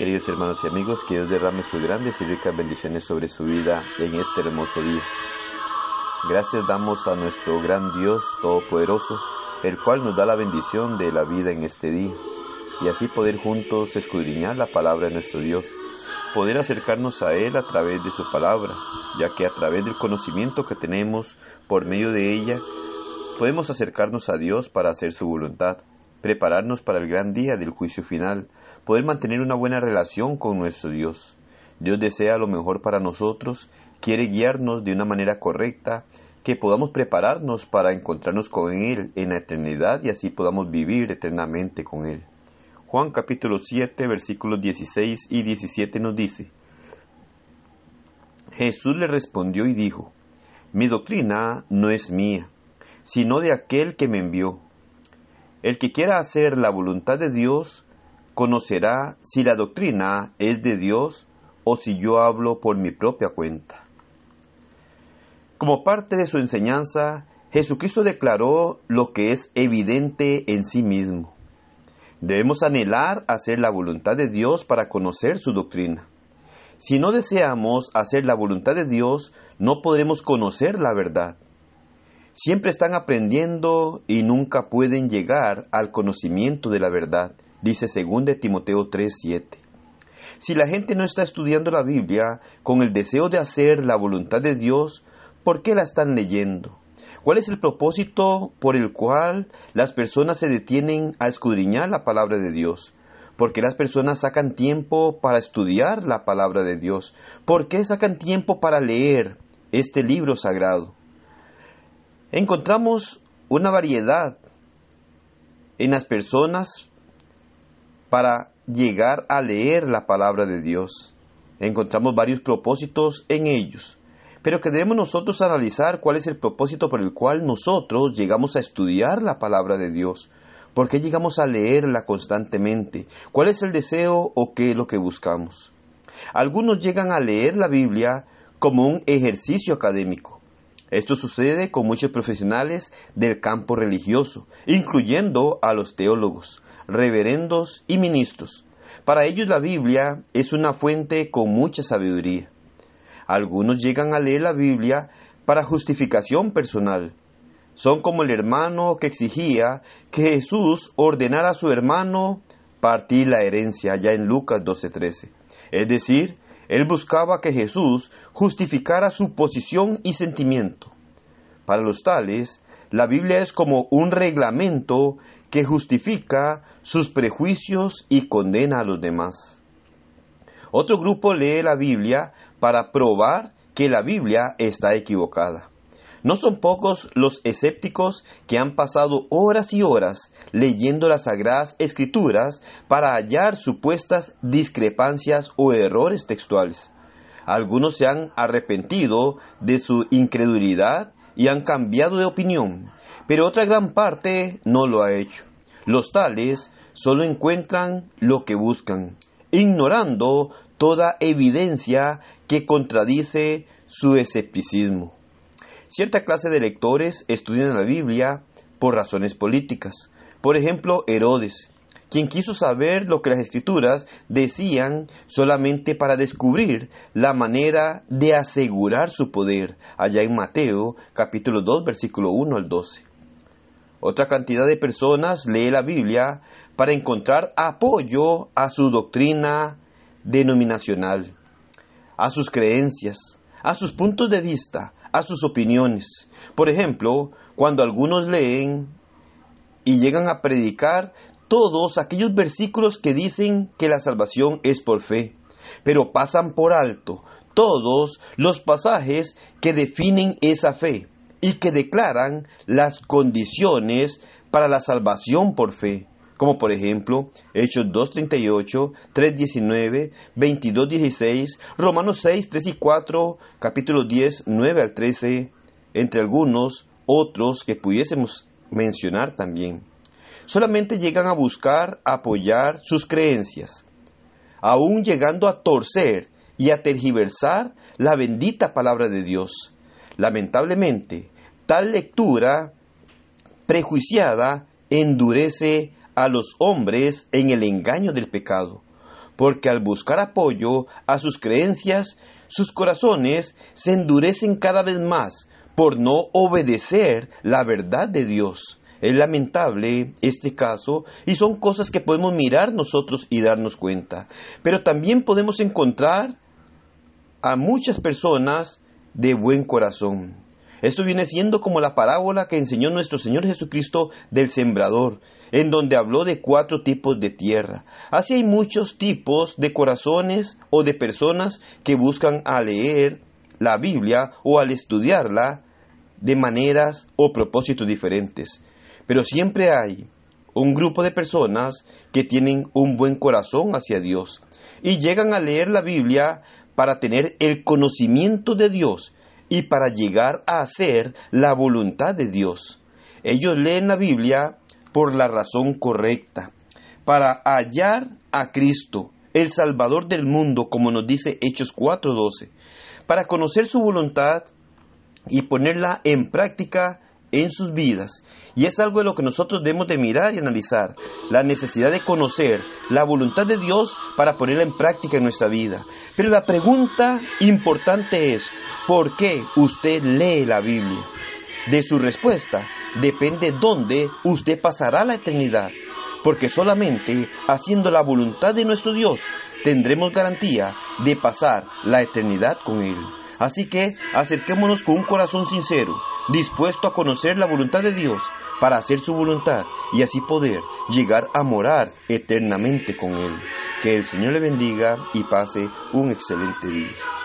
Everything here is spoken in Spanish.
Queridos hermanos y amigos, que Dios derrame sus grandes y ricas bendiciones sobre su vida en este hermoso día. Gracias damos a nuestro gran Dios Todopoderoso, el cual nos da la bendición de la vida en este día, y así poder juntos escudriñar la palabra de nuestro Dios, poder acercarnos a Él a través de su palabra, ya que a través del conocimiento que tenemos por medio de ella, podemos acercarnos a Dios para hacer su voluntad, prepararnos para el gran día del juicio final, poder mantener una buena relación con nuestro Dios. Dios desea lo mejor para nosotros, quiere guiarnos de una manera correcta, que podamos prepararnos para encontrarnos con Él en la eternidad y así podamos vivir eternamente con Él. Juan capítulo 7 versículos 16 y 17 nos dice, Jesús le respondió y dijo, Mi doctrina no es mía, sino de aquel que me envió. El que quiera hacer la voluntad de Dios, conocerá si la doctrina es de Dios o si yo hablo por mi propia cuenta. Como parte de su enseñanza, Jesucristo declaró lo que es evidente en sí mismo. Debemos anhelar hacer la voluntad de Dios para conocer su doctrina. Si no deseamos hacer la voluntad de Dios, no podremos conocer la verdad. Siempre están aprendiendo y nunca pueden llegar al conocimiento de la verdad dice 2 Timoteo 3:7. Si la gente no está estudiando la Biblia con el deseo de hacer la voluntad de Dios, ¿por qué la están leyendo? ¿Cuál es el propósito por el cual las personas se detienen a escudriñar la palabra de Dios? ¿Por qué las personas sacan tiempo para estudiar la palabra de Dios? ¿Por qué sacan tiempo para leer este libro sagrado? Encontramos una variedad en las personas para llegar a leer la palabra de Dios. Encontramos varios propósitos en ellos, pero que debemos nosotros analizar cuál es el propósito por el cual nosotros llegamos a estudiar la palabra de Dios. ¿Por qué llegamos a leerla constantemente? ¿Cuál es el deseo o qué es lo que buscamos? Algunos llegan a leer la Biblia como un ejercicio académico. Esto sucede con muchos profesionales del campo religioso, incluyendo a los teólogos reverendos y ministros. Para ellos la Biblia es una fuente con mucha sabiduría. Algunos llegan a leer la Biblia para justificación personal. Son como el hermano que exigía que Jesús ordenara a su hermano partir la herencia, ya en Lucas 12:13. Es decir, él buscaba que Jesús justificara su posición y sentimiento. Para los tales, la Biblia es como un reglamento que justifica sus prejuicios y condena a los demás. Otro grupo lee la Biblia para probar que la Biblia está equivocada. No son pocos los escépticos que han pasado horas y horas leyendo las sagradas escrituras para hallar supuestas discrepancias o errores textuales. Algunos se han arrepentido de su incredulidad y han cambiado de opinión, pero otra gran parte no lo ha hecho. Los tales solo encuentran lo que buscan, ignorando toda evidencia que contradice su escepticismo. Cierta clase de lectores estudian la Biblia por razones políticas. Por ejemplo, Herodes, quien quiso saber lo que las escrituras decían solamente para descubrir la manera de asegurar su poder, allá en Mateo capítulo 2 versículo 1 al 12. Otra cantidad de personas lee la Biblia para encontrar apoyo a su doctrina denominacional, a sus creencias, a sus puntos de vista, a sus opiniones. Por ejemplo, cuando algunos leen y llegan a predicar todos aquellos versículos que dicen que la salvación es por fe, pero pasan por alto todos los pasajes que definen esa fe y que declaran las condiciones para la salvación por fe, como por ejemplo Hechos 2.38, 3.19, 22.16, Romanos 6, 3 y 4, capítulo 10, 9 al 13, entre algunos otros que pudiésemos mencionar también. Solamente llegan a buscar apoyar sus creencias, aún llegando a torcer y a tergiversar la bendita palabra de Dios Lamentablemente, tal lectura prejuiciada endurece a los hombres en el engaño del pecado. porque al buscar apoyo a sus creencias, sus corazones se endurecen cada vez más por no obedecer la verdad de Dios. Es lamentable este caso y son cosas que podemos mirar nosotros y darnos cuenta. Pero también podemos encontrar a muchas personas de buen corazón. Esto viene siendo como la parábola que enseñó nuestro Señor Jesucristo del sembrador, en donde habló de cuatro tipos de tierra. Así hay muchos tipos de corazones o de personas que buscan a leer la Biblia o al estudiarla de maneras o propósitos diferentes. Pero siempre hay un grupo de personas que tienen un buen corazón hacia Dios y llegan a leer la Biblia para tener el conocimiento de Dios y para llegar a hacer la voluntad de Dios. Ellos leen la Biblia por la razón correcta, para hallar a Cristo, el Salvador del mundo, como nos dice Hechos 4:12, para conocer su voluntad y ponerla en práctica en sus vidas. Y es algo de lo que nosotros debemos de mirar y analizar, la necesidad de conocer la voluntad de Dios para ponerla en práctica en nuestra vida. Pero la pregunta importante es, ¿por qué usted lee la Biblia? De su respuesta depende dónde usted pasará la eternidad, porque solamente haciendo la voluntad de nuestro Dios tendremos garantía de pasar la eternidad con Él. Así que acerquémonos con un corazón sincero, dispuesto a conocer la voluntad de Dios para hacer su voluntad y así poder llegar a morar eternamente con Él. Que el Señor le bendiga y pase un excelente día.